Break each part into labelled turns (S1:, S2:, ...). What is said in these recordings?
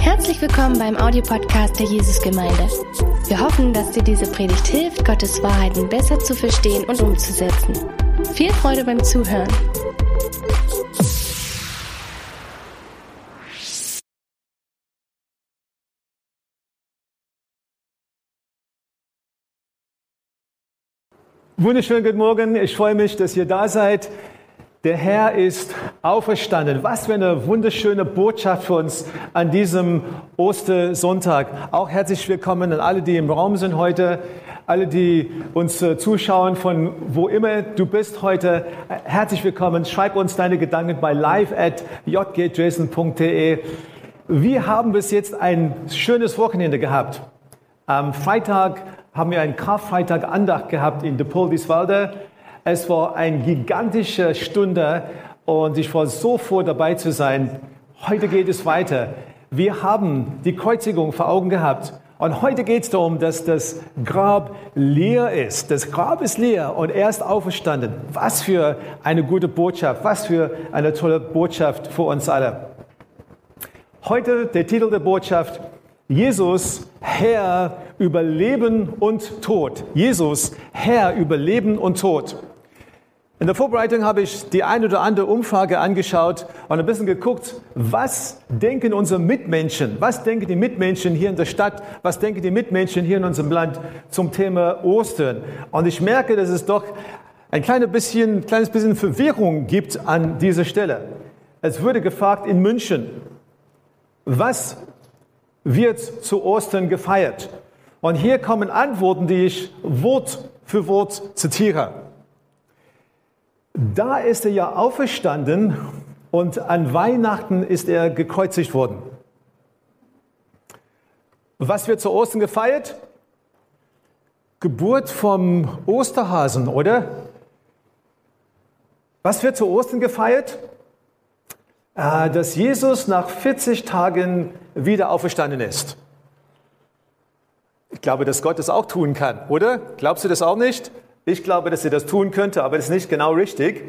S1: Herzlich willkommen beim Audiopodcast der Jesusgemeinde. Wir hoffen, dass dir diese Predigt hilft, Gottes Wahrheiten besser zu verstehen und umzusetzen. Viel Freude beim Zuhören.
S2: Wunderschönen guten Morgen. Ich freue mich, dass ihr da seid. Der Herr ist auferstanden. Was für eine wunderschöne Botschaft für uns an diesem Ostersonntag. Auch herzlich willkommen an alle, die im Raum sind heute, alle, die uns äh, zuschauen von wo immer du bist heute. Herzlich willkommen. Schreib uns deine Gedanken bei live at jgjason.de. Wir haben bis jetzt ein schönes Wochenende gehabt. Am Freitag haben wir einen Karfreitag Andacht gehabt in De Poldiswalde. Es war eine gigantische Stunde und ich war so froh dabei zu sein. Heute geht es weiter. Wir haben die Kreuzigung vor Augen gehabt. Und heute geht es darum, dass das Grab leer ist. Das Grab ist leer und er ist auferstanden. Was für eine gute Botschaft, was für eine tolle Botschaft für uns alle. Heute der Titel der Botschaft, Jesus, Herr über Leben und Tod. Jesus, Herr über Leben und Tod. In der Vorbereitung habe ich die eine oder andere Umfrage angeschaut und ein bisschen geguckt, was denken unsere Mitmenschen, was denken die Mitmenschen hier in der Stadt, was denken die Mitmenschen hier in unserem Land zum Thema Ostern. Und ich merke, dass es doch ein kleines bisschen, kleines bisschen Verwirrung gibt an dieser Stelle. Es wurde gefragt in München, was wird zu Ostern gefeiert? Und hier kommen Antworten, die ich Wort für Wort zitiere. Da ist er ja auferstanden und an Weihnachten ist er gekreuzigt worden. Was wird zu Ostern gefeiert? Geburt vom Osterhasen, oder? Was wird zu Ostern gefeiert? Äh, dass Jesus nach 40 Tagen wieder auferstanden ist. Ich glaube, dass Gott das auch tun kann, oder? Glaubst du das auch nicht? Ich glaube, dass er das tun könnte, aber das ist nicht genau richtig.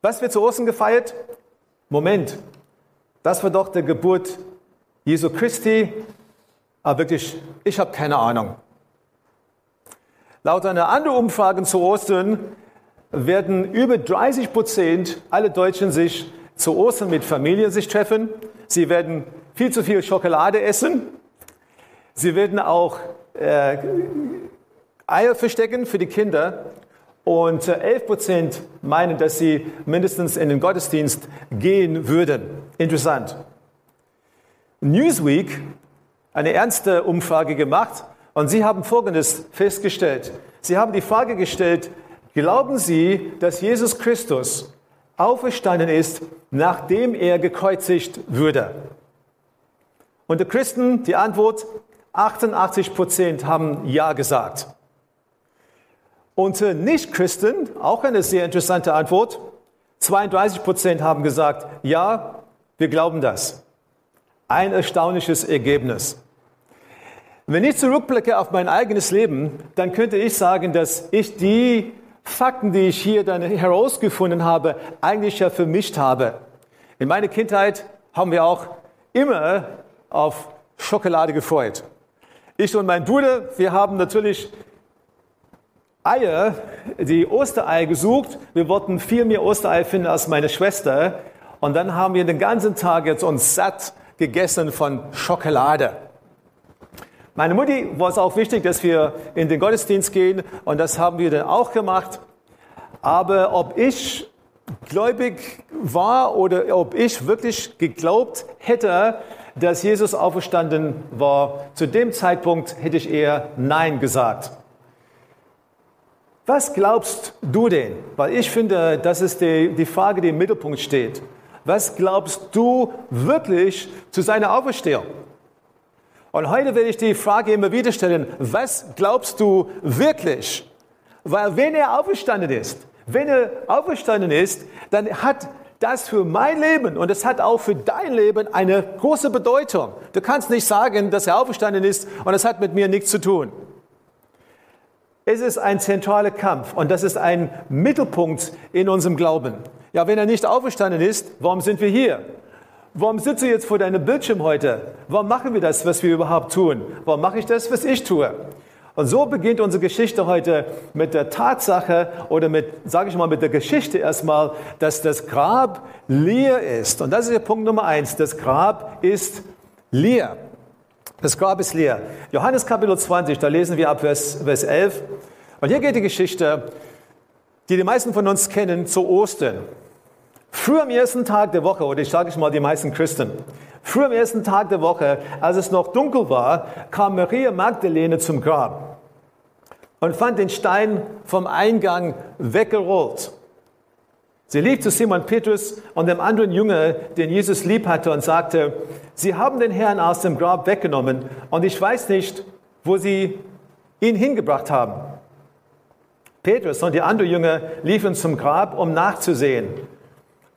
S2: Was wird zu Ostern gefeiert? Moment, das war doch der Geburt Jesu Christi. Aber wirklich, ich habe keine Ahnung. Laut einer anderen Umfrage zu Ostern werden über 30 Prozent aller Deutschen sich zu Ostern mit Familien sich treffen. Sie werden viel zu viel Schokolade essen. Sie werden auch äh, Eier verstecken für die Kinder. Und 11 äh, Prozent meinen, dass sie mindestens in den Gottesdienst gehen würden. Interessant. Newsweek eine ernste Umfrage gemacht und sie haben Folgendes festgestellt. Sie haben die Frage gestellt, Glauben Sie, dass Jesus Christus auferstanden ist, nachdem er gekreuzigt würde? Die Christen, die Antwort, 88 Prozent haben Ja gesagt. Unter Nicht-Christen, auch eine sehr interessante Antwort, 32 Prozent haben gesagt, ja, wir glauben das. Ein erstaunliches Ergebnis. Wenn ich zurückblicke auf mein eigenes Leben, dann könnte ich sagen, dass ich die Fakten, die ich hier dann herausgefunden habe, eigentlich ja vermischt habe. In meiner Kindheit haben wir auch immer auf Schokolade gefreut. Ich und mein Bruder, wir haben natürlich Eier, die Ostereier gesucht. Wir wollten viel mehr Ostereier finden als meine Schwester. Und dann haben wir den ganzen Tag jetzt uns satt gegessen von Schokolade. Meine Mutti war es auch wichtig, dass wir in den Gottesdienst gehen und das haben wir dann auch gemacht. Aber ob ich gläubig war oder ob ich wirklich geglaubt hätte, dass Jesus auferstanden war, zu dem Zeitpunkt hätte ich eher Nein gesagt. Was glaubst du denn? Weil ich finde, das ist die, die Frage, die im Mittelpunkt steht. Was glaubst du wirklich zu seiner Auferstehung? Und heute werde ich die Frage immer wieder stellen, was glaubst du wirklich? Weil wenn er auferstanden ist, wenn er auferstanden ist, dann hat das für mein Leben und es hat auch für dein Leben eine große Bedeutung. Du kannst nicht sagen, dass er auferstanden ist und es hat mit mir nichts zu tun. Es ist ein zentraler Kampf und das ist ein Mittelpunkt in unserem Glauben. Ja, wenn er nicht auferstanden ist, warum sind wir hier? warum sitze ich jetzt vor deinem Bildschirm heute? Warum machen wir das, was wir überhaupt tun? Warum mache ich das, was ich tue? Und so beginnt unsere Geschichte heute mit der Tatsache oder mit, sage ich mal, mit der Geschichte erstmal, dass das Grab leer ist. Und das ist der Punkt Nummer eins. Das Grab ist leer. Das Grab ist leer. Johannes Kapitel 20, da lesen wir ab Vers, Vers 11. Und hier geht die Geschichte, die die meisten von uns kennen, zu Ostern. Früh am ersten Tag der Woche, oder ich sage mal die meisten Christen, früh am ersten Tag der Woche, als es noch dunkel war, kam Maria Magdalene zum Grab und fand den Stein vom Eingang weggerollt. Sie lief zu Simon Petrus und dem anderen Jünger, den Jesus lieb hatte, und sagte, Sie haben den Herrn aus dem Grab weggenommen und ich weiß nicht, wo Sie ihn hingebracht haben. Petrus und die anderen Jünger liefen zum Grab, um nachzusehen.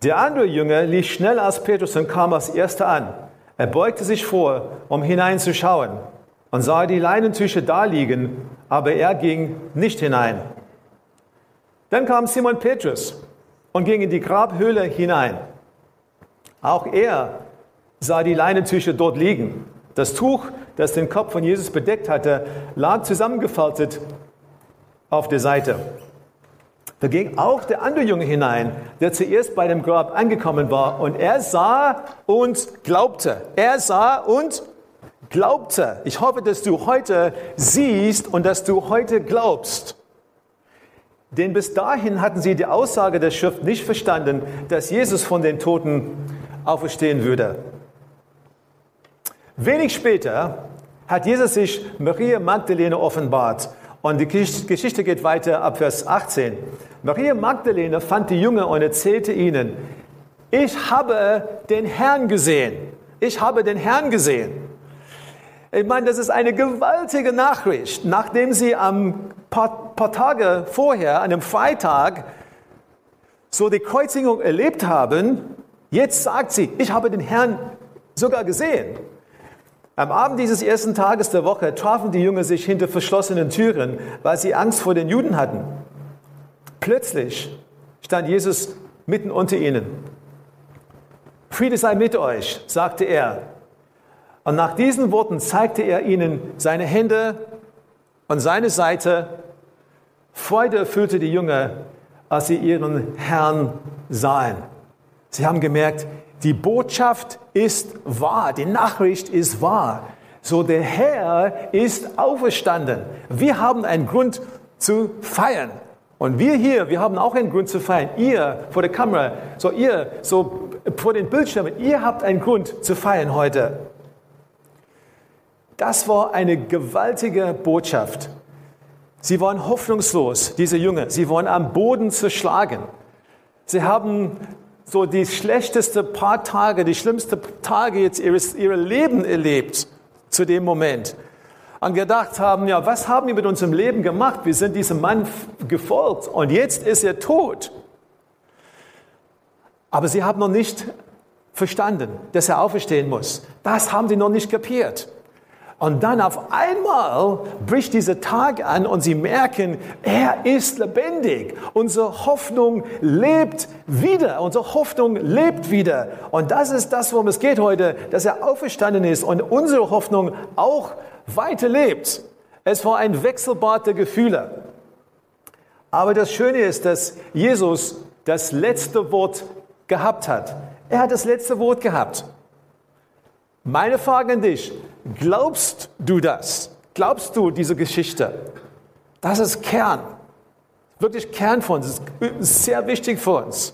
S2: Der andere Jünger lief schnell als Petrus und kam als erster an. Er beugte sich vor, um hineinzuschauen und sah die Leinentücher da liegen, aber er ging nicht hinein. Dann kam Simon Petrus und ging in die Grabhöhle hinein. Auch er sah die Leinentücher dort liegen. Das Tuch, das den Kopf von Jesus bedeckt hatte, lag zusammengefaltet auf der Seite. Da ging auch der andere Junge hinein, der zuerst bei dem Grab angekommen war. Und er sah und glaubte. Er sah und glaubte. Ich hoffe, dass du heute siehst und dass du heute glaubst. Denn bis dahin hatten sie die Aussage der Schrift nicht verstanden, dass Jesus von den Toten auferstehen würde. Wenig später hat Jesus sich Maria Magdalene offenbart und die Geschichte geht weiter ab Vers 18. Maria Magdalene fand die Jünger und erzählte ihnen, ich habe den Herrn gesehen. Ich habe den Herrn gesehen. Ich meine, das ist eine gewaltige Nachricht. Nachdem sie am paar, paar Tage vorher, an einem Freitag, so die Kreuzigung erlebt haben, jetzt sagt sie, ich habe den Herrn sogar gesehen. Am Abend dieses ersten Tages der Woche trafen die Jünger sich hinter verschlossenen Türen, weil sie Angst vor den Juden hatten. Plötzlich stand Jesus mitten unter ihnen. Friede sei mit euch, sagte er. Und nach diesen Worten zeigte er ihnen seine Hände und seine Seite. Freude erfüllte die Jünger, als sie ihren Herrn sahen. Sie haben gemerkt, die Botschaft ist wahr, die Nachricht ist wahr. So der Herr ist auferstanden. Wir haben einen Grund zu feiern. Und wir hier, wir haben auch einen Grund zu feiern. Ihr vor der Kamera, so ihr, so vor den Bildschirmen, ihr habt einen Grund zu feiern heute. Das war eine gewaltige Botschaft. Sie waren hoffnungslos, diese Jünger. Sie waren am Boden zerschlagen. Sie haben so die schlechteste paar Tage, die schlimmsten Tage jetzt ihres, ihrer Leben erlebt zu dem Moment. Und gedacht haben, ja, was haben wir mit unserem Leben gemacht? Wir sind diesem Mann gefolgt und jetzt ist er tot. Aber sie haben noch nicht verstanden, dass er auferstehen muss. Das haben sie noch nicht kapiert. Und dann auf einmal bricht dieser Tag an und sie merken, er ist lebendig. Unsere Hoffnung lebt wieder. Unsere Hoffnung lebt wieder. Und das ist das, worum es geht heute, dass er auferstanden ist und unsere Hoffnung auch weiter lebt. Es war ein Wechselbad der Gefühle. Aber das Schöne ist, dass Jesus das letzte Wort gehabt hat. Er hat das letzte Wort gehabt. Meine Frage an dich, glaubst du das? Glaubst du diese Geschichte? Das ist Kern, wirklich Kern von uns, das ist sehr wichtig für uns.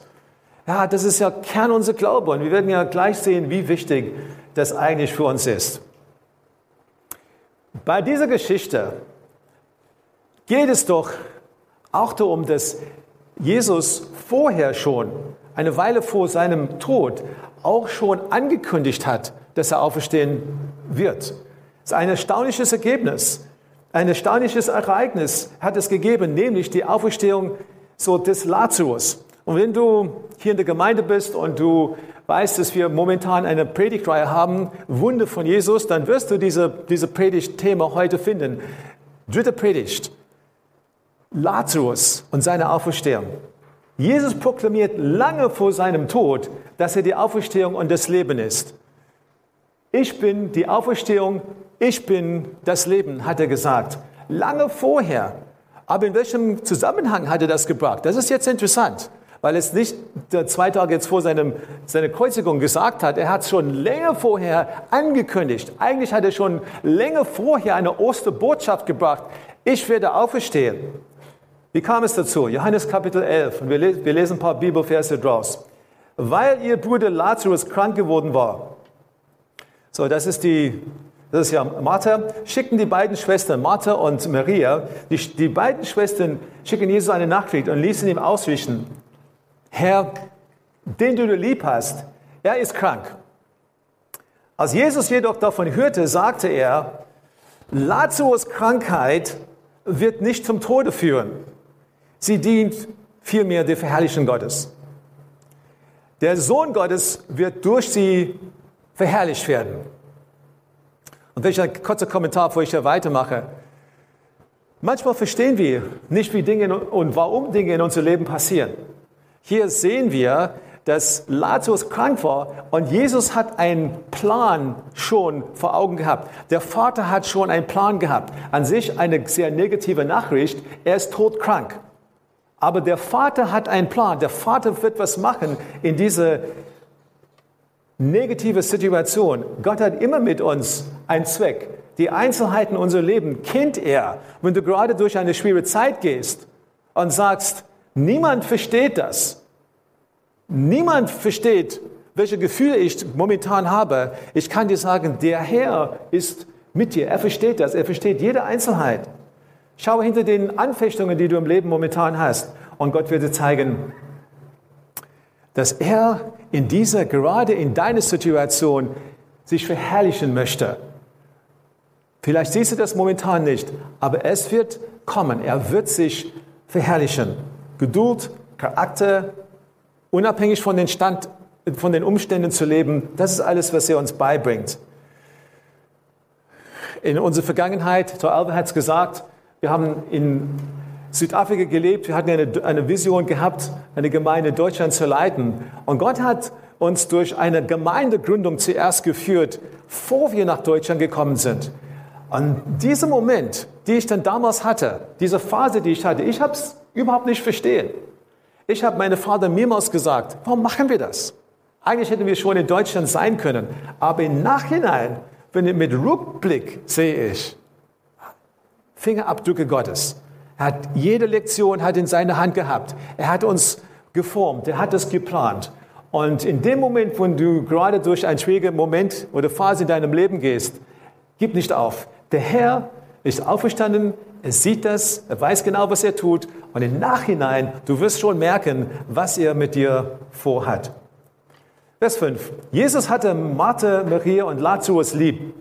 S2: Ja, das ist ja Kern unserer Glaube und wir werden ja gleich sehen, wie wichtig das eigentlich für uns ist. Bei dieser Geschichte geht es doch auch darum, dass Jesus vorher schon, eine Weile vor seinem Tod, auch schon angekündigt hat, dass er auferstehen wird. Das ist ein erstaunliches Ergebnis. Ein erstaunliches Ereignis hat es gegeben, nämlich die Auferstehung so des Lazarus. Und wenn du hier in der Gemeinde bist und du weißt, dass wir momentan eine Predigtreihe haben, Wunder von Jesus, dann wirst du diese, diese Predigtthema heute finden. Dritte Predigt. Lazarus und seine Auferstehung. Jesus proklamiert lange vor seinem Tod, dass er die Auferstehung und das Leben ist. Ich bin die Auferstehung, ich bin das Leben, hat er gesagt. Lange vorher. Aber in welchem Zusammenhang hat er das gebracht? Das ist jetzt interessant, weil es nicht zwei Tage jetzt vor seinem, seiner Kreuzigung gesagt hat. Er hat es schon länger vorher angekündigt. Eigentlich hat er schon länger vorher eine Osterbotschaft gebracht. Ich werde auferstehen. Wie kam es dazu? Johannes Kapitel 11. Und wir, lesen ein paar Bibelverse draus. Weil ihr Bruder Lazarus krank geworden war, so, das ist die, das ist ja Martha, schicken die beiden Schwestern, Martha und Maria, die, die beiden Schwestern schicken Jesus eine Nachricht und ließen ihm ausrichten, Herr, den du lieb hast, er ist krank. Als Jesus jedoch davon hörte, sagte er, Lazarus Krankheit wird nicht zum Tode führen. Sie dient vielmehr der Verherrlichung Gottes. Der Sohn Gottes wird durch sie verherrlicht werden. Und ich ein kurzer Kommentar, bevor ich hier weitermache. Manchmal verstehen wir nicht, wie Dinge und warum Dinge in unserem Leben passieren. Hier sehen wir, dass Lazarus krank war und Jesus hat einen Plan schon vor Augen gehabt. Der Vater hat schon einen Plan gehabt. An sich eine sehr negative Nachricht. Er ist todkrank. Aber der Vater hat einen Plan. Der Vater wird was machen in dieser negative Situation. Gott hat immer mit uns einen Zweck. Die Einzelheiten unserer Leben kennt er. Wenn du gerade durch eine schwere Zeit gehst und sagst, niemand versteht das. Niemand versteht, welche Gefühle ich momentan habe. Ich kann dir sagen, der Herr ist mit dir. Er versteht das. Er versteht jede Einzelheit. Schau hinter den Anfechtungen, die du im Leben momentan hast. Und Gott wird dir zeigen, dass er in dieser, gerade in deiner Situation, sich verherrlichen möchte. Vielleicht siehst du das momentan nicht, aber es wird kommen. Er wird sich verherrlichen. Geduld, Charakter, unabhängig von den, Stand, von den Umständen zu leben, das ist alles, was er uns beibringt. In unserer Vergangenheit, Tor Alve hat es gesagt, wir haben in Südafrika gelebt, wir hatten eine, eine Vision gehabt, eine Gemeinde in Deutschland zu leiten. Und Gott hat uns durch eine Gemeindegründung zuerst geführt, bevor wir nach Deutschland gekommen sind. Und dieser Moment, die ich dann damals hatte, diese Phase, die ich hatte, ich habe es überhaupt nicht verstehen. Ich habe meinem Vater mehrmals gesagt, warum machen wir das? Eigentlich hätten wir schon in Deutschland sein können. Aber im Nachhinein, wenn ich mit Rückblick sehe ich, Fingerabdrücke Gottes. Er hat jede Lektion hat in seiner Hand gehabt. Er hat uns geformt, er hat es geplant. Und in dem Moment, wo du gerade durch einen schwierigen Moment oder Phase in deinem Leben gehst, gib nicht auf. Der Herr ist auferstanden, er sieht das, er weiß genau, was er tut. Und im Nachhinein, du wirst schon merken, was er mit dir vorhat. Vers 5. Jesus hatte Martha, Maria und Lazarus lieb.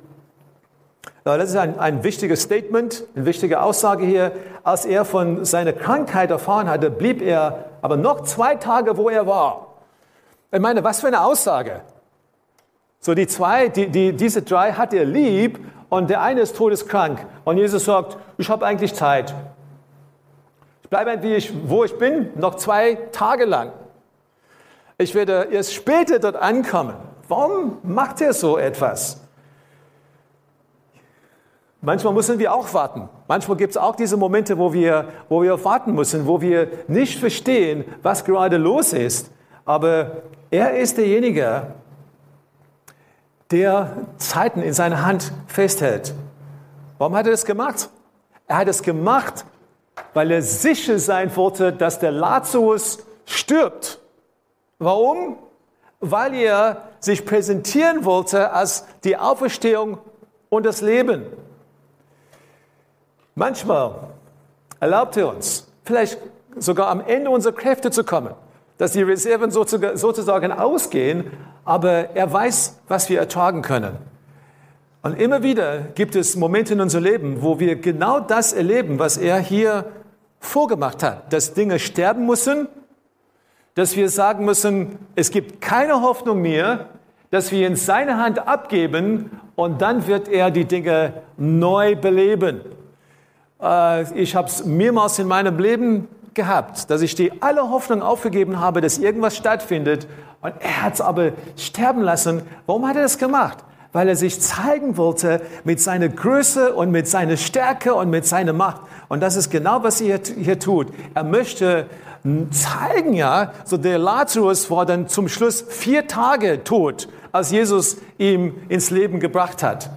S2: Das ist ein, ein wichtiges Statement, eine wichtige Aussage hier. Als er von seiner Krankheit erfahren hatte, blieb er aber noch zwei Tage, wo er war. Ich meine, was für eine Aussage. So die zwei, die, die, diese drei hat er lieb und der eine ist todeskrank. Und Jesus sagt, ich habe eigentlich Zeit. Ich bleibe, ich, wo ich bin, noch zwei Tage lang. Ich werde erst später dort ankommen. Warum macht er so etwas? Manchmal müssen wir auch warten. Manchmal gibt es auch diese Momente, wo wir, wo wir warten müssen, wo wir nicht verstehen, was gerade los ist. Aber er ist derjenige, der Zeiten in seiner Hand festhält. Warum hat er das gemacht? Er hat es gemacht, weil er sicher sein wollte, dass der Lazarus stirbt. Warum? Weil er sich präsentieren wollte als die Auferstehung und das Leben. Manchmal erlaubt er uns, vielleicht sogar am Ende unserer Kräfte zu kommen, dass die Reserven sozusagen ausgehen, aber er weiß, was wir ertragen können. Und immer wieder gibt es Momente in unserem Leben, wo wir genau das erleben, was er hier vorgemacht hat, dass Dinge sterben müssen, dass wir sagen müssen, es gibt keine Hoffnung mehr, dass wir in seine Hand abgeben und dann wird er die Dinge neu beleben. Äh, ich habe es mehrmals in meinem Leben gehabt, dass ich die alle Hoffnung aufgegeben habe, dass irgendwas stattfindet. Und er hat es aber sterben lassen. Warum hat er das gemacht? Weil er sich zeigen wollte mit seiner Größe und mit seiner Stärke und mit seiner Macht. Und das ist genau, was er hier tut. Er möchte zeigen, ja, so der Lazarus war dann zum Schluss vier Tage tot, als Jesus ihm ins Leben gebracht hat.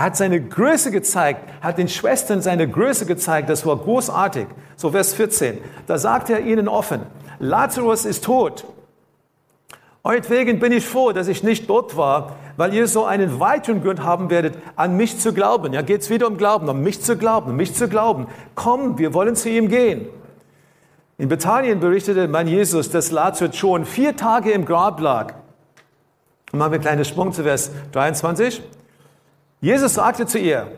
S2: Er hat seine Größe gezeigt, hat den Schwestern seine Größe gezeigt. Das war großartig. So Vers 14. Da sagt er ihnen offen, Lazarus ist tot. Euretwegen bin ich froh, dass ich nicht dort war, weil ihr so einen weiteren Grund haben werdet, an mich zu glauben. Ja, geht es wieder um Glauben, um mich zu glauben, um mich zu glauben. Komm, wir wollen zu ihm gehen. In Bethanien berichtete mein Jesus, dass Lazarus schon vier Tage im Grab lag. Machen wir einen kleinen Sprung zu Vers 23. Jesus sagte zu ihr,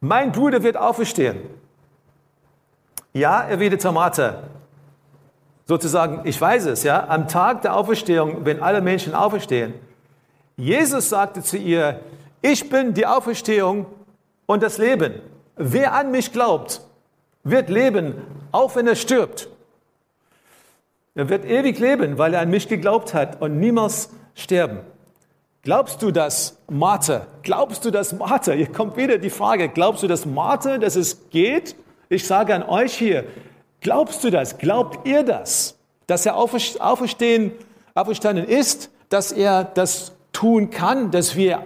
S2: mein Bruder wird auferstehen. Ja, erwiderte Martha. Sozusagen, ich weiß es, ja, am Tag der Auferstehung, wenn alle Menschen auferstehen. Jesus sagte zu ihr, ich bin die Auferstehung und das Leben. Wer an mich glaubt, wird leben, auch wenn er stirbt. Er wird ewig leben, weil er an mich geglaubt hat und niemals sterben. Glaubst du das, Martha? Glaubst du das, Martha? Hier kommt wieder die Frage, glaubst du das, Martha, dass es geht? Ich sage an euch hier, glaubst du das? Glaubt ihr das? Dass er auferstehen, auferstanden ist, dass er das tun kann, dass wir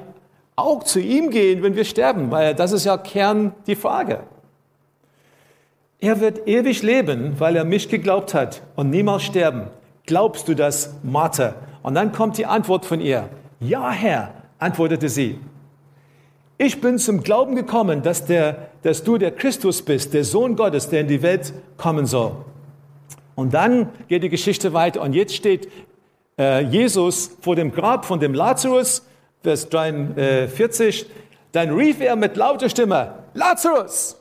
S2: auch zu ihm gehen, wenn wir sterben? Weil das ist ja Kern die Frage. Er wird ewig leben, weil er mich geglaubt hat und niemals sterben. Glaubst du das, Martha? Und dann kommt die Antwort von ihr. Ja, Herr, antwortete sie. Ich bin zum Glauben gekommen, dass, der, dass du der Christus bist, der Sohn Gottes, der in die Welt kommen soll. Und dann geht die Geschichte weiter. Und jetzt steht äh, Jesus vor dem Grab von dem Lazarus, Vers 43. Dann rief er mit lauter Stimme, Lazarus,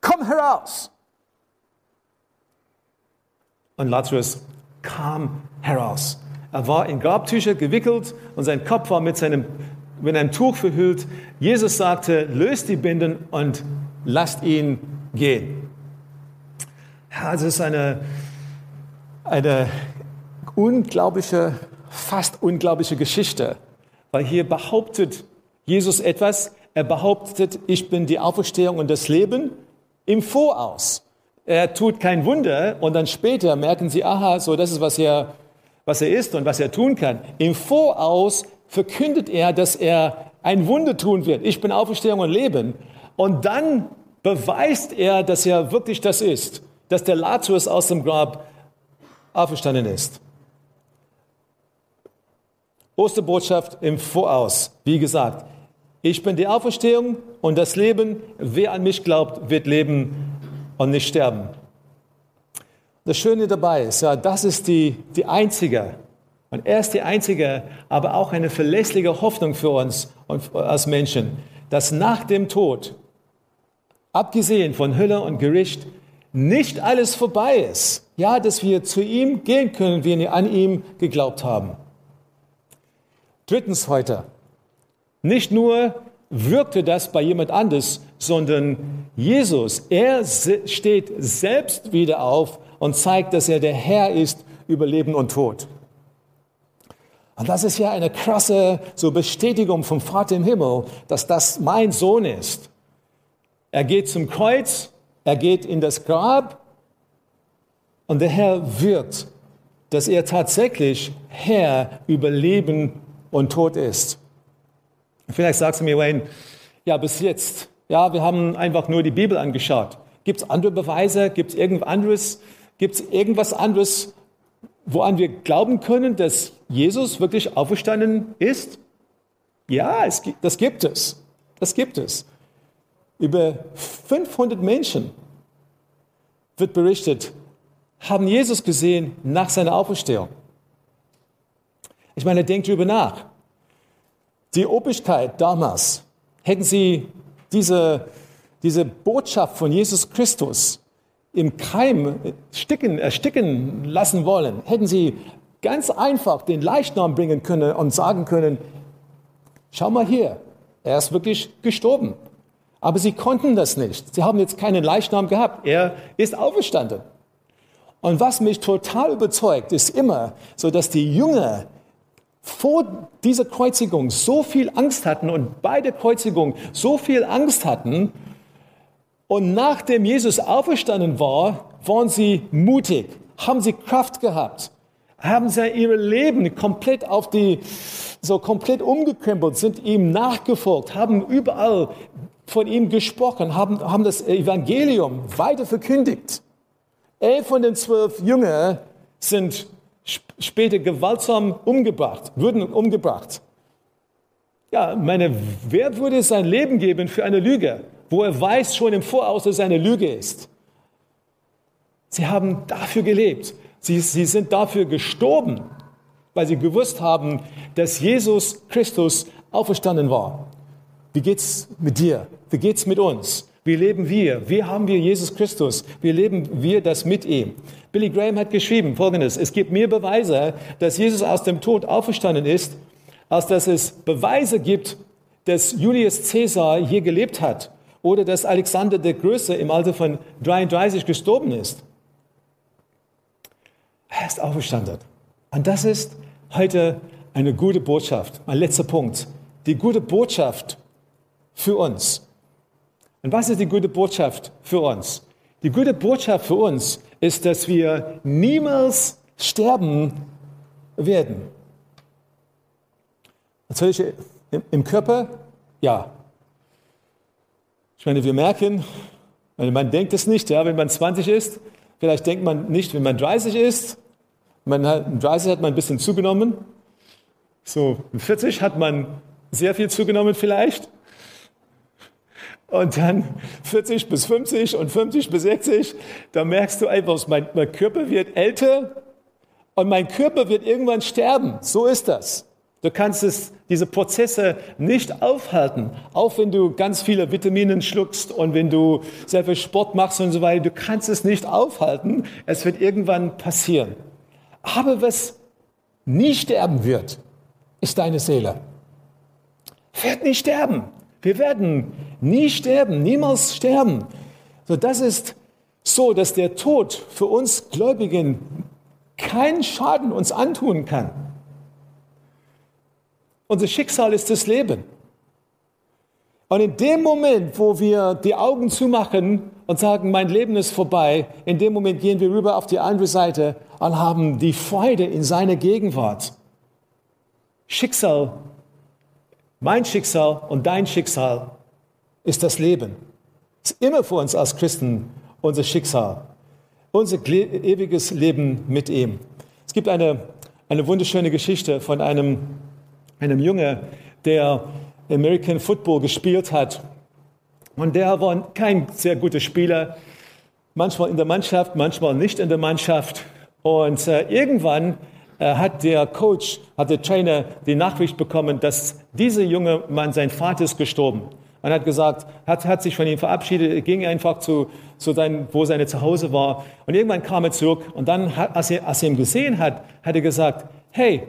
S2: komm heraus. Und Lazarus kam heraus. Er war in Grabtücher gewickelt und sein Kopf war mit, seinem, mit einem Tuch verhüllt. Jesus sagte, löst die Binden und lasst ihn gehen. Ja, es ist eine, eine unglaubliche, fast unglaubliche Geschichte, weil hier behauptet Jesus etwas. Er behauptet, ich bin die Auferstehung und das Leben im Voraus. Er tut kein Wunder und dann später merken sie, aha, so das ist, was er was er ist und was er tun kann. Im Voraus verkündet er, dass er ein Wunder tun wird. Ich bin Auferstehung und Leben. Und dann beweist er, dass er wirklich das ist, dass der Lazarus aus dem Grab auferstanden ist. Osterbotschaft im Voraus. Wie gesagt, ich bin die Auferstehung und das Leben. Wer an mich glaubt, wird leben und nicht sterben. Das Schöne dabei ist, ja, das ist die, die einzige, und er ist die einzige, aber auch eine verlässliche Hoffnung für uns als Menschen, dass nach dem Tod, abgesehen von Hölle und Gericht, nicht alles vorbei ist. Ja, dass wir zu ihm gehen können, wenn wir an ihm geglaubt haben. Drittens heute, nicht nur wirkte das bei jemand anders, sondern Jesus, er steht selbst wieder auf und zeigt, dass er der Herr ist über Leben und Tod. Und das ist ja eine krasse so Bestätigung vom Vater im Himmel, dass das mein Sohn ist. Er geht zum Kreuz, er geht in das Grab und der Herr wirkt, dass er tatsächlich Herr über Leben und Tod ist. Vielleicht sagst du mir, Wayne, ja, bis jetzt, ja, wir haben einfach nur die Bibel angeschaut. Gibt es andere Beweise? Gibt es irgendwas anderes? Gibt es irgendwas anderes, woran wir glauben können, dass Jesus wirklich auferstanden ist? Ja, es, das gibt es. Das gibt es. Über 500 Menschen wird berichtet, haben Jesus gesehen nach seiner Auferstehung. Ich meine, denkt drüber nach. Die Obrigkeit damals, hätten sie diese, diese Botschaft von Jesus Christus im Keim sticken, ersticken lassen wollen, hätten sie ganz einfach den Leichnam bringen können und sagen können, schau mal hier, er ist wirklich gestorben. Aber sie konnten das nicht. Sie haben jetzt keinen Leichnam gehabt. Er ist auferstanden. Und was mich total überzeugt, ist immer so, dass die Jünger vor dieser Kreuzigung so viel Angst hatten und bei der Kreuzigung so viel Angst hatten. Und nachdem Jesus auferstanden war, waren sie mutig, haben sie Kraft gehabt, haben sie ihr Leben komplett auf die, so komplett umgekrempelt, sind ihm nachgefolgt, haben überall von ihm gesprochen, haben, haben das Evangelium weiter verkündigt. Elf von den zwölf Jüngern sind später gewaltsam umgebracht, wurden umgebracht. Ja, meine, wer würde sein Leben geben für eine Lüge, wo er weiß schon im Voraus, dass es eine Lüge ist? Sie haben dafür gelebt. Sie, sie sind dafür gestorben, weil sie gewusst haben, dass Jesus Christus auferstanden war. Wie geht's mit dir? Wie geht's mit uns? Wie leben wir? Wie haben wir Jesus Christus? Wie leben wir das mit ihm? Billy Graham hat geschrieben Folgendes. Es gibt mehr Beweise, dass Jesus aus dem Tod auferstanden ist, als dass es Beweise gibt, dass Julius Caesar hier gelebt hat oder dass Alexander der Größte im Alter von 33 gestorben ist. Er ist auferstanden. Und das ist heute eine gute Botschaft. Mein letzter Punkt. Die gute Botschaft für uns. Und was ist die gute Botschaft für uns? Die gute Botschaft für uns ist, dass wir niemals sterben werden. Natürlich im Körper, ja. Ich meine, wir merken, man denkt es nicht, ja, wenn man 20 ist, vielleicht denkt man nicht, wenn man 30 ist. Man hat, 30 hat man ein bisschen zugenommen. So, 40 hat man sehr viel zugenommen vielleicht und dann 40 bis 50 und 50 bis 60, da merkst du einfach, mein, mein Körper wird älter und mein Körper wird irgendwann sterben. So ist das. Du kannst es, diese Prozesse nicht aufhalten, auch wenn du ganz viele Vitamine schluckst und wenn du sehr viel Sport machst und so weiter. Du kannst es nicht aufhalten. Es wird irgendwann passieren. Aber was nie sterben wird, ist deine Seele. Wird nicht sterben. Wir werden nie sterben, niemals sterben. So, das ist so, dass der Tod für uns Gläubigen keinen Schaden uns antun kann. Unser Schicksal ist das Leben. Und in dem Moment, wo wir die Augen zumachen und sagen, mein Leben ist vorbei, in dem Moment gehen wir rüber auf die andere Seite und haben die Freude in seiner Gegenwart. Schicksal mein Schicksal und dein Schicksal ist das Leben. Ist immer für uns als Christen unser Schicksal, unser ewiges Leben mit ihm. Es gibt eine, eine wunderschöne Geschichte von einem, einem Junge, der American Football gespielt hat. Und der war kein sehr guter Spieler, manchmal in der Mannschaft, manchmal nicht in der Mannschaft. Und äh, irgendwann äh, hat der Coach, hat der Trainer die Nachricht bekommen, dass dieser junge Mann, sein Vater ist gestorben. Man hat gesagt, hat, hat sich von ihm verabschiedet, ging einfach zu, zu sein, wo seine Zuhause war. Und irgendwann kam er zurück und dann, als er, als er ihn gesehen hat, hat er gesagt, hey,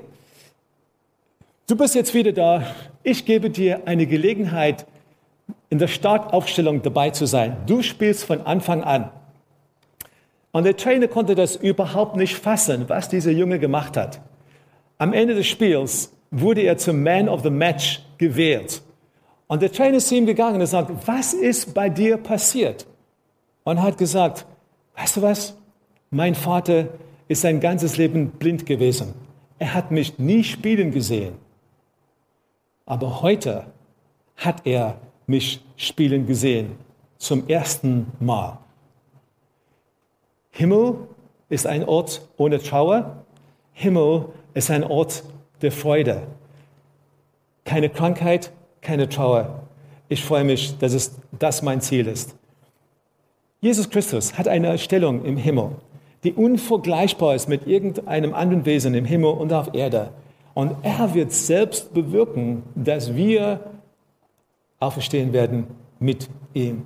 S2: du bist jetzt wieder da. Ich gebe dir eine Gelegenheit, in der Startaufstellung dabei zu sein. Du spielst von Anfang an. Und der Trainer konnte das überhaupt nicht fassen, was dieser Junge gemacht hat. Am Ende des Spiels wurde er zum Man of the Match gewählt. Und der Trainer ist zu ihm gegangen und sagt, was ist bei dir passiert? Und hat gesagt, weißt du was? Mein Vater ist sein ganzes Leben blind gewesen. Er hat mich nie spielen gesehen. Aber heute hat er mich spielen gesehen. Zum ersten Mal. Himmel ist ein Ort ohne Trauer. Himmel ist ein Ort der Freude. Keine Krankheit, keine Trauer. Ich freue mich, dass es das mein Ziel ist. Jesus Christus hat eine Stellung im Himmel, die unvergleichbar ist mit irgendeinem anderen Wesen im Himmel und auf Erde. Und er wird selbst bewirken, dass wir auferstehen werden mit ihm.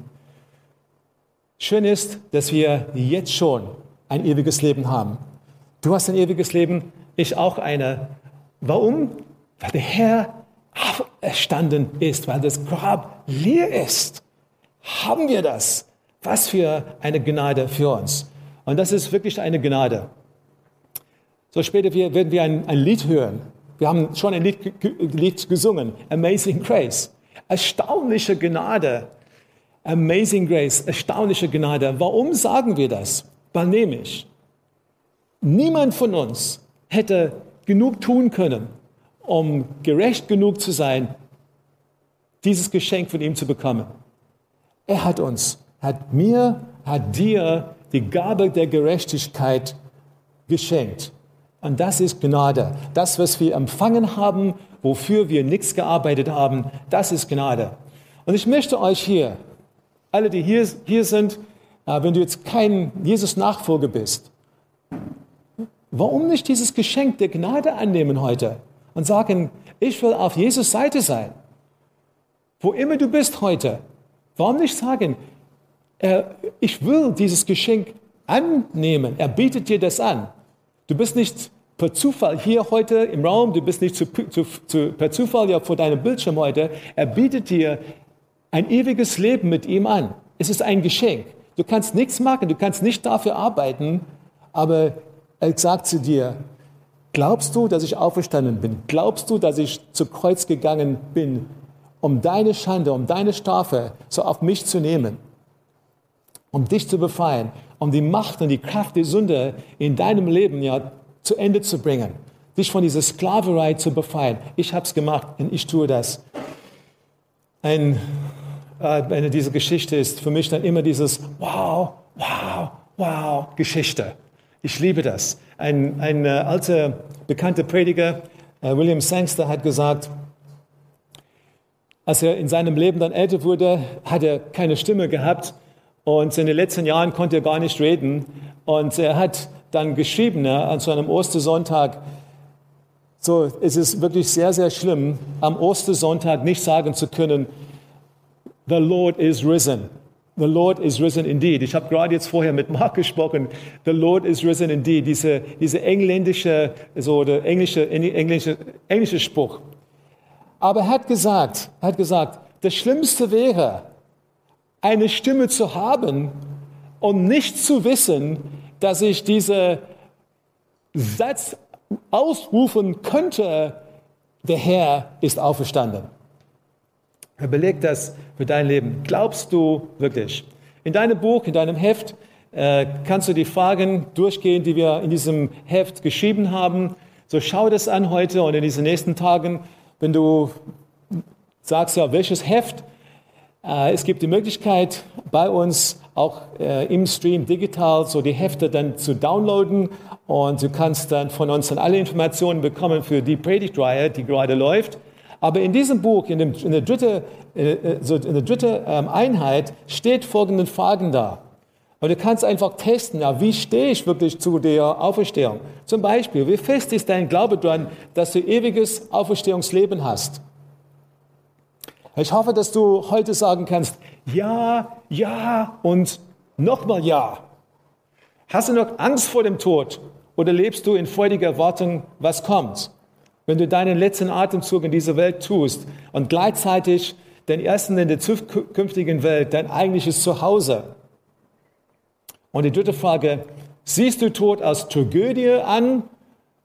S2: Schön ist, dass wir jetzt schon ein ewiges Leben haben. Du hast ein ewiges Leben, ich auch eine. Warum? Weil der Herr auferstanden ist, weil das Grab leer ist. haben wir das. Was für eine Gnade für uns. Und das ist wirklich eine Gnade. So später werden wir ein, ein Lied hören. Wir haben schon ein Lied, Lied gesungen, Amazing Grace. Erstaunliche Gnade. Amazing Grace, erstaunliche Gnade. Warum sagen wir das? Weil nämlich niemand von uns hätte genug tun können, um gerecht genug zu sein, dieses Geschenk von ihm zu bekommen. Er hat uns, hat mir, hat dir die Gabe der Gerechtigkeit geschenkt. Und das ist Gnade. Das, was wir empfangen haben, wofür wir nichts gearbeitet haben, das ist Gnade. Und ich möchte euch hier, alle, die hier, hier sind, äh, wenn du jetzt kein Jesus-Nachfolger bist, warum nicht dieses Geschenk der Gnade annehmen heute und sagen, ich will auf Jesus Seite sein? Wo immer du bist heute, warum nicht sagen, äh, ich will dieses Geschenk annehmen. Er bietet dir das an. Du bist nicht per Zufall hier heute im Raum, du bist nicht zu, zu, zu, per Zufall ja vor deinem Bildschirm heute. Er bietet dir ein ewiges Leben mit ihm an. Es ist ein Geschenk. Du kannst nichts machen, du kannst nicht dafür arbeiten, aber er sagt zu dir, glaubst du, dass ich auferstanden bin? Glaubst du, dass ich zu Kreuz gegangen bin? um deine Schande, um deine Strafe so auf mich zu nehmen, um dich zu befreien, um die Macht und die Kraft der Sünde in deinem Leben ja zu Ende zu bringen, dich von dieser Sklaverei zu befreien. Ich habe es gemacht und ich tue das. Ein, äh, eine diese Geschichte ist für mich dann immer dieses Wow, wow, wow Geschichte. Ich liebe das. Ein, ein äh, alter bekannter Prediger, äh, William Sangster, hat gesagt, als er in seinem Leben dann älter wurde, hat er keine Stimme gehabt und in den letzten Jahren konnte er gar nicht reden. Und er hat dann geschrieben ja, an so einem Ostersonntag, so, es ist wirklich sehr, sehr schlimm, am Ostersonntag nicht sagen zu können, The Lord is risen. The Lord is risen indeed. Ich habe gerade jetzt vorher mit Mark gesprochen. The Lord is risen indeed. Diese, diese engländische, so der englische, englische, englische Spruch. Aber er hat gesagt, er hat gesagt, das Schlimmste wäre, eine Stimme zu haben und nicht zu wissen, dass ich diese Satz ausrufen könnte, der Herr ist auferstanden. Überleg das für dein Leben. Glaubst du wirklich? In deinem Buch, in deinem Heft äh, kannst du die Fragen durchgehen, die wir in diesem Heft geschrieben haben. So schau das an heute und in diesen nächsten Tagen wenn du sagst, ja, welches Heft, es gibt die Möglichkeit, bei uns auch äh, im Stream digital so die Hefte dann zu downloaden und du kannst dann von uns dann alle Informationen bekommen für die Predigtreihe, die gerade läuft. Aber in diesem Buch, in, dem, in der dritten äh, in der dritte, ähm, Einheit, steht folgende Fragen da. Und du kannst einfach testen, ja, wie stehe ich wirklich zu der Auferstehung? Zum Beispiel, wie fest ist dein Glaube daran, dass du ewiges Auferstehungsleben hast? Ich hoffe, dass du heute sagen kannst, ja, ja und nochmal ja. Hast du noch Angst vor dem Tod oder lebst du in freudiger Erwartung, was kommt? Wenn du deinen letzten Atemzug in dieser Welt tust und gleichzeitig den ersten in der zukünftigen Welt dein eigentliches Zuhause und die dritte Frage, siehst du Tod als Tragödie an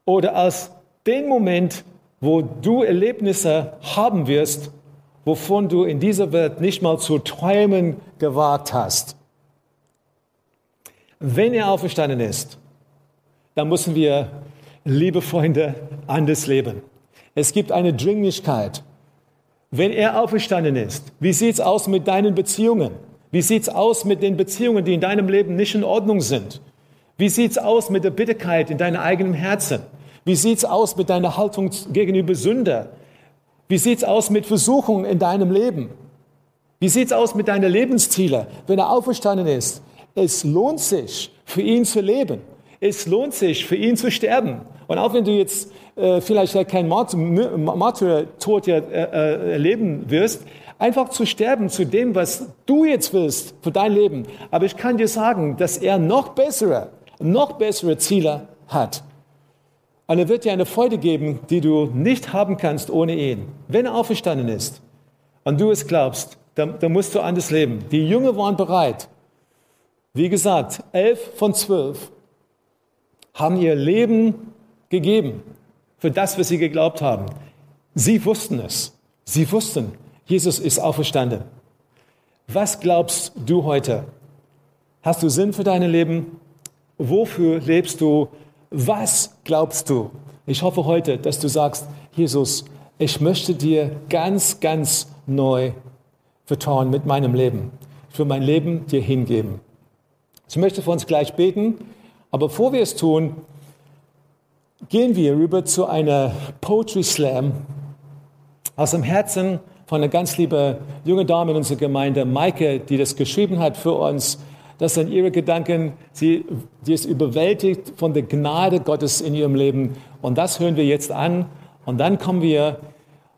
S2: oder als den Moment, wo du Erlebnisse haben wirst, wovon du in dieser Welt nicht mal zu träumen gewagt hast? Wenn er auferstanden ist, dann müssen wir, liebe Freunde, anders leben. Es gibt eine Dringlichkeit. Wenn er auferstanden ist, wie sieht es aus mit deinen Beziehungen? Wie sieht's aus mit den Beziehungen, die in deinem Leben nicht in Ordnung sind? Wie sieht's aus mit der Bitterkeit in deinem eigenen Herzen? Wie sieht's aus mit deiner Haltung gegenüber Sünde? Wie sieht's aus mit Versuchungen in deinem Leben? Wie sieht's aus mit deinen Lebenszielen, wenn er auferstanden ist? Es lohnt sich, für ihn zu leben. Es lohnt sich, für ihn zu sterben. Und auch wenn du jetzt äh, vielleicht kein Martyr-Tod äh, äh, erleben wirst, einfach zu sterben zu dem, was du jetzt willst für dein Leben. Aber ich kann dir sagen, dass er noch bessere, noch bessere Ziele hat. Und er wird dir eine Freude geben, die du nicht haben kannst ohne ihn. Wenn er auferstanden ist und du es glaubst, da, da musst du anders leben. Die Jünger waren bereit. Wie gesagt, elf von zwölf haben ihr Leben gegeben für das, was sie geglaubt haben. Sie wussten es. Sie wussten, Jesus ist auferstanden. Was glaubst du heute? Hast du Sinn für dein Leben? Wofür lebst du? Was glaubst du? Ich hoffe heute, dass du sagst, Jesus, ich möchte dir ganz, ganz neu vertrauen mit meinem Leben. Ich will mein Leben dir hingeben. Ich möchte für uns gleich beten, aber bevor wir es tun, gehen wir rüber zu einer Poetry Slam aus dem Herzen von einer ganz lieben jungen Dame in unserer Gemeinde, Maike, die das geschrieben hat für uns. Das sind ihre Gedanken. Sie, sie ist überwältigt von der Gnade Gottes in ihrem Leben. Und das hören wir jetzt an. Und dann kommen wir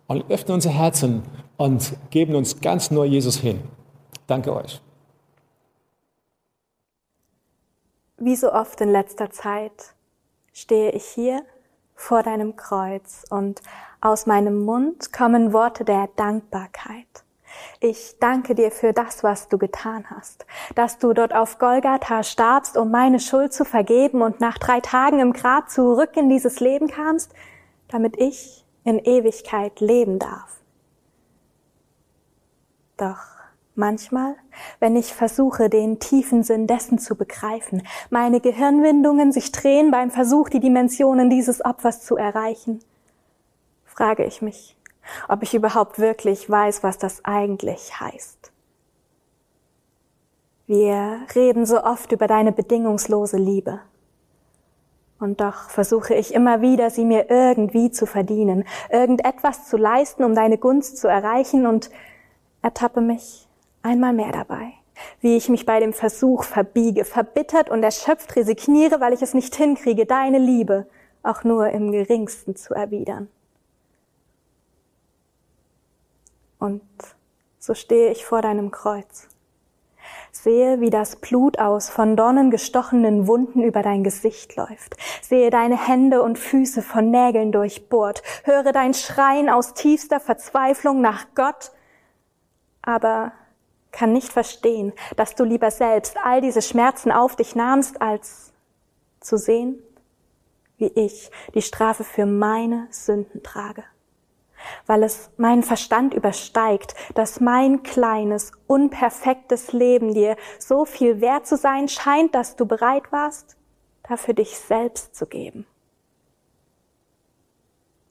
S2: und öffnen unser Herzen und geben uns ganz neu Jesus hin. Danke euch.
S3: Wie so oft in letzter Zeit stehe ich hier vor deinem Kreuz und aus meinem Mund kommen Worte der Dankbarkeit. Ich danke dir für das, was du getan hast, dass du dort auf Golgatha starbst, um meine Schuld zu vergeben und nach drei Tagen im Grab zurück in dieses Leben kamst, damit ich in Ewigkeit leben darf. Doch manchmal, wenn ich versuche, den tiefen Sinn dessen zu begreifen, meine Gehirnwindungen sich drehen beim Versuch, die Dimensionen dieses Opfers zu erreichen, frage ich mich, ob ich überhaupt wirklich weiß, was das eigentlich heißt. Wir reden so oft über deine bedingungslose Liebe. Und doch versuche ich immer wieder, sie mir irgendwie zu verdienen, irgendetwas zu leisten, um deine Gunst zu erreichen und ertappe mich einmal mehr dabei, wie ich mich bei dem Versuch verbiege, verbittert und erschöpft resigniere, weil ich es nicht hinkriege, deine Liebe auch nur im geringsten zu erwidern. Und so stehe ich vor deinem Kreuz, sehe, wie das Blut aus von Dornen gestochenen Wunden über dein Gesicht läuft, sehe deine Hände und Füße von Nägeln durchbohrt, höre dein Schreien aus tiefster Verzweiflung nach Gott, aber kann nicht verstehen, dass du lieber selbst all diese Schmerzen auf dich nahmst, als zu sehen, wie ich die Strafe für meine Sünden trage. Weil es meinen Verstand übersteigt, dass mein kleines, unperfektes Leben dir so viel wert zu sein scheint, dass du bereit warst, dafür dich selbst zu geben.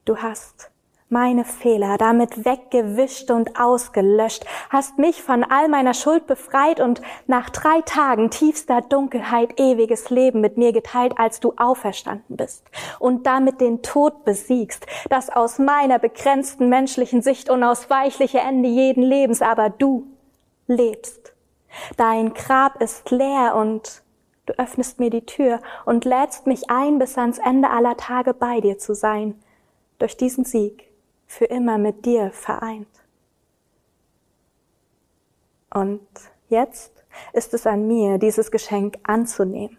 S3: Du hast meine Fehler damit weggewischt und ausgelöscht, hast mich von all meiner Schuld befreit und nach drei Tagen tiefster Dunkelheit ewiges Leben mit mir geteilt, als du auferstanden bist und damit den Tod besiegst, das aus meiner begrenzten menschlichen Sicht unausweichliche Ende jeden Lebens, aber du lebst. Dein Grab ist leer und du öffnest mir die Tür und lädst mich ein, bis ans Ende aller Tage bei dir zu sein. Durch diesen Sieg für immer mit dir vereint. Und jetzt ist es an mir, dieses Geschenk anzunehmen.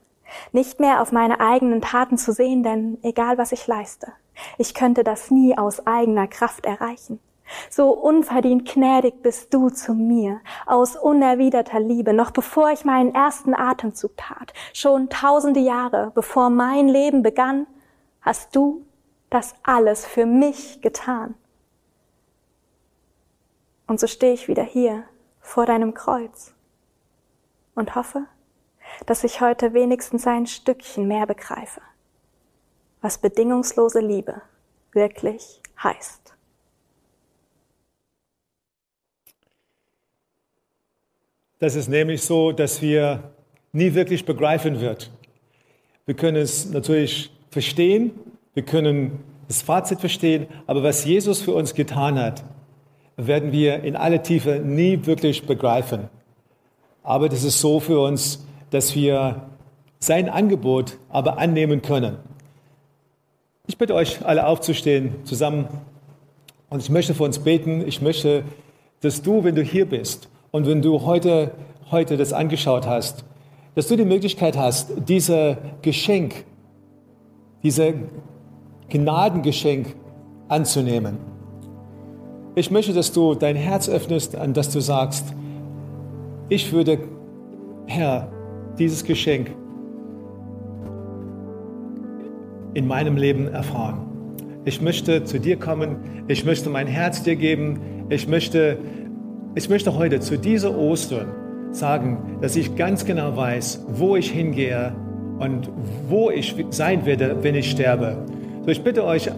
S3: Nicht mehr auf meine eigenen Taten zu sehen, denn egal was ich leiste, ich könnte das nie aus eigener Kraft erreichen. So unverdient gnädig bist du zu mir, aus unerwiderter Liebe, noch bevor ich meinen ersten Atemzug tat, schon tausende Jahre bevor mein Leben begann, hast du das alles für mich getan. Und so stehe ich wieder hier vor deinem Kreuz und hoffe, dass ich heute wenigstens ein Stückchen mehr begreife, was bedingungslose Liebe wirklich heißt.
S2: Das ist nämlich so, dass wir nie wirklich begreifen wird. Wir können es natürlich verstehen, wir können das Fazit verstehen, aber was Jesus für uns getan hat, werden wir in aller Tiefe nie wirklich begreifen. Aber das ist so für uns, dass wir sein Angebot aber annehmen können. Ich bitte euch alle aufzustehen zusammen und ich möchte für uns beten. Ich möchte, dass du, wenn du hier bist und wenn du heute, heute das angeschaut hast, dass du die Möglichkeit hast, dieser Geschenk, dieser Gnadengeschenk anzunehmen. Ich möchte, dass du dein Herz öffnest, und dass du sagst, ich würde, Herr, dieses Geschenk in meinem Leben erfahren. Ich möchte zu dir kommen, ich möchte mein Herz dir geben, ich möchte, ich möchte heute zu dieser Ostern sagen, dass ich ganz genau weiß, wo ich hingehe und wo ich sein werde, wenn ich sterbe. So, ich bitte euch,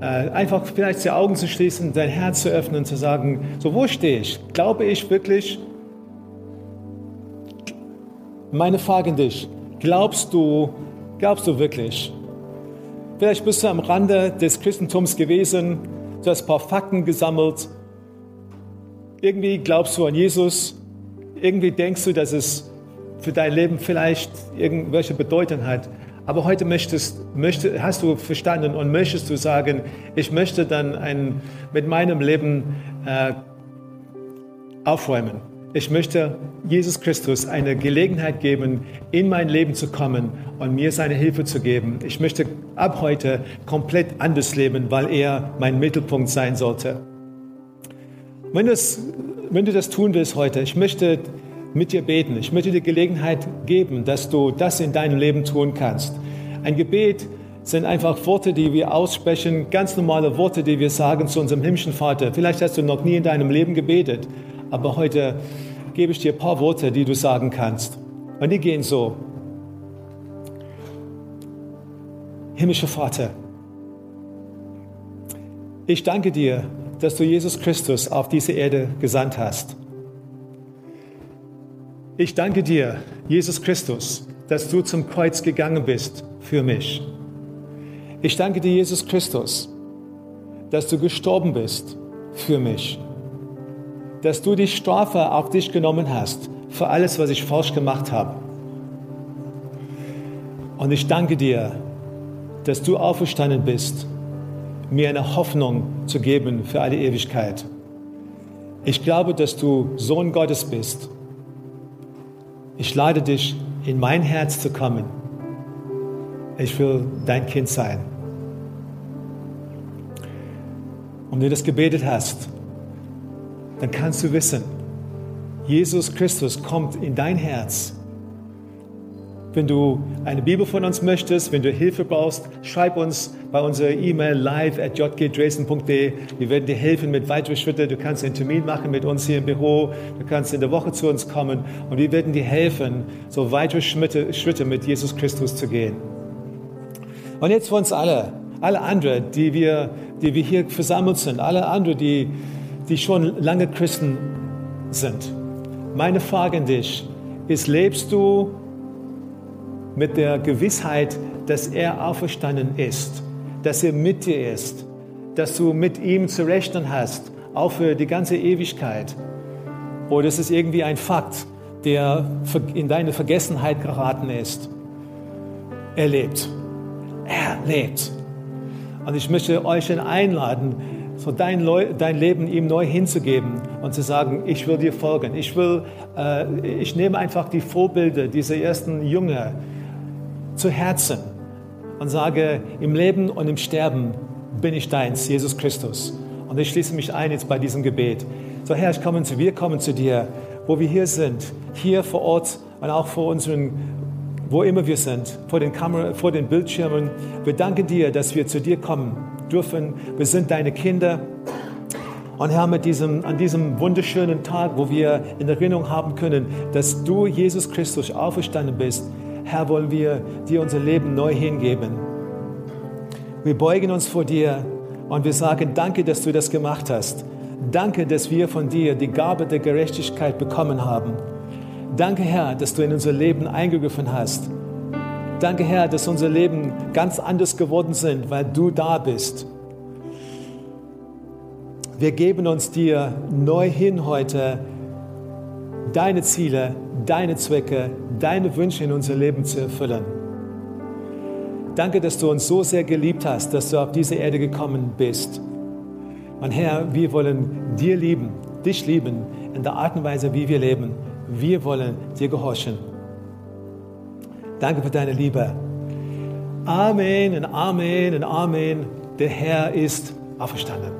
S2: einfach vielleicht die Augen zu schließen, dein Herz zu öffnen und zu sagen, so wo stehe ich? Glaube ich wirklich? Meine Frage an dich, glaubst du, glaubst du wirklich? Vielleicht bist du am Rande des Christentums gewesen, du hast ein paar Fakten gesammelt. Irgendwie glaubst du an Jesus, irgendwie denkst du, dass es für dein Leben vielleicht irgendwelche Bedeutung hat. Aber heute möchtest, möchte, hast du verstanden und möchtest du sagen, ich möchte dann ein, mit meinem Leben äh, aufräumen. Ich möchte Jesus Christus eine Gelegenheit geben, in mein Leben zu kommen und mir seine Hilfe zu geben. Ich möchte ab heute komplett anders leben, weil er mein Mittelpunkt sein sollte. Wenn, das, wenn du das tun willst heute, ich möchte mit dir beten. Ich möchte dir Gelegenheit geben, dass du das in deinem Leben tun kannst. Ein Gebet sind einfach Worte, die wir aussprechen, ganz normale Worte, die wir sagen zu unserem himmlischen Vater. Vielleicht hast du noch nie in deinem Leben gebetet, aber heute gebe ich dir ein paar Worte, die du sagen kannst. Und die gehen so. Himmlischer Vater, ich danke dir, dass du Jesus Christus auf diese Erde gesandt hast. Ich danke dir, Jesus Christus, dass du zum Kreuz gegangen bist für mich. Ich danke dir, Jesus Christus, dass du gestorben bist für mich. Dass du die Strafe auf dich genommen hast für alles, was ich falsch gemacht habe. Und ich danke dir, dass du auferstanden bist, mir eine Hoffnung zu geben für alle Ewigkeit. Ich glaube, dass du Sohn Gottes bist ich lade dich, in mein Herz zu kommen. Ich will dein Kind sein. Und wenn du das gebetet hast, dann kannst du wissen, Jesus Christus kommt in dein Herz wenn du eine Bibel von uns möchtest, wenn du Hilfe brauchst, schreib uns bei unserer E-Mail live at jgdresden.de. Wir werden dir helfen mit weiteren Schritten. Du kannst einen Termin machen mit uns hier im Büro. Du kannst in der Woche zu uns kommen und wir werden dir helfen, so weitere Schritte, Schritte mit Jesus Christus zu gehen. Und jetzt für uns alle, alle anderen, die wir, die wir hier versammelt sind, alle anderen, die, die schon lange Christen sind. Meine Frage an dich ist, lebst du mit der Gewissheit, dass er auferstanden ist, dass er mit dir ist, dass du mit ihm zu rechnen hast, auch für die ganze Ewigkeit. Oder ist es irgendwie ein Fakt, der in deine Vergessenheit geraten ist? Er lebt. Er lebt. Und ich möchte euch einladen, so dein, dein, Leben ihm neu hinzugeben und zu sagen, ich will dir folgen. Ich, will, äh, ich nehme einfach die Vorbilder dieser ersten Jünger, zu Herzen und sage, im Leben und im Sterben bin ich deins, Jesus Christus. Und ich schließe mich ein jetzt bei diesem Gebet. So Herr, ich komme zu, wir kommen zu dir, wo wir hier sind, hier vor Ort und auch vor unseren, wo immer wir sind, vor den Kameras, vor den Bildschirmen. Wir danken dir, dass wir zu dir kommen dürfen. Wir sind deine Kinder. Und Herr, mit diesem, an diesem wunderschönen Tag, wo wir in Erinnerung haben können, dass du, Jesus Christus, auferstanden bist, Herr, wollen wir dir unser Leben neu hingeben. Wir beugen uns vor dir und wir sagen, danke, dass du das gemacht hast. Danke, dass wir von dir die Gabe der Gerechtigkeit bekommen haben. Danke, Herr, dass du in unser Leben eingegriffen hast. Danke, Herr, dass unser Leben ganz anders geworden sind, weil du da bist. Wir geben uns dir neu hin heute, deine Ziele, deine Zwecke, deine Wünsche in unser Leben zu erfüllen. Danke, dass du uns so sehr geliebt hast, dass du auf diese Erde gekommen bist. Mein Herr, wir wollen dir lieben, dich lieben, in der Art und Weise, wie wir leben. Wir wollen dir gehorchen. Danke für deine Liebe. Amen und Amen und Amen. Der Herr ist auferstanden.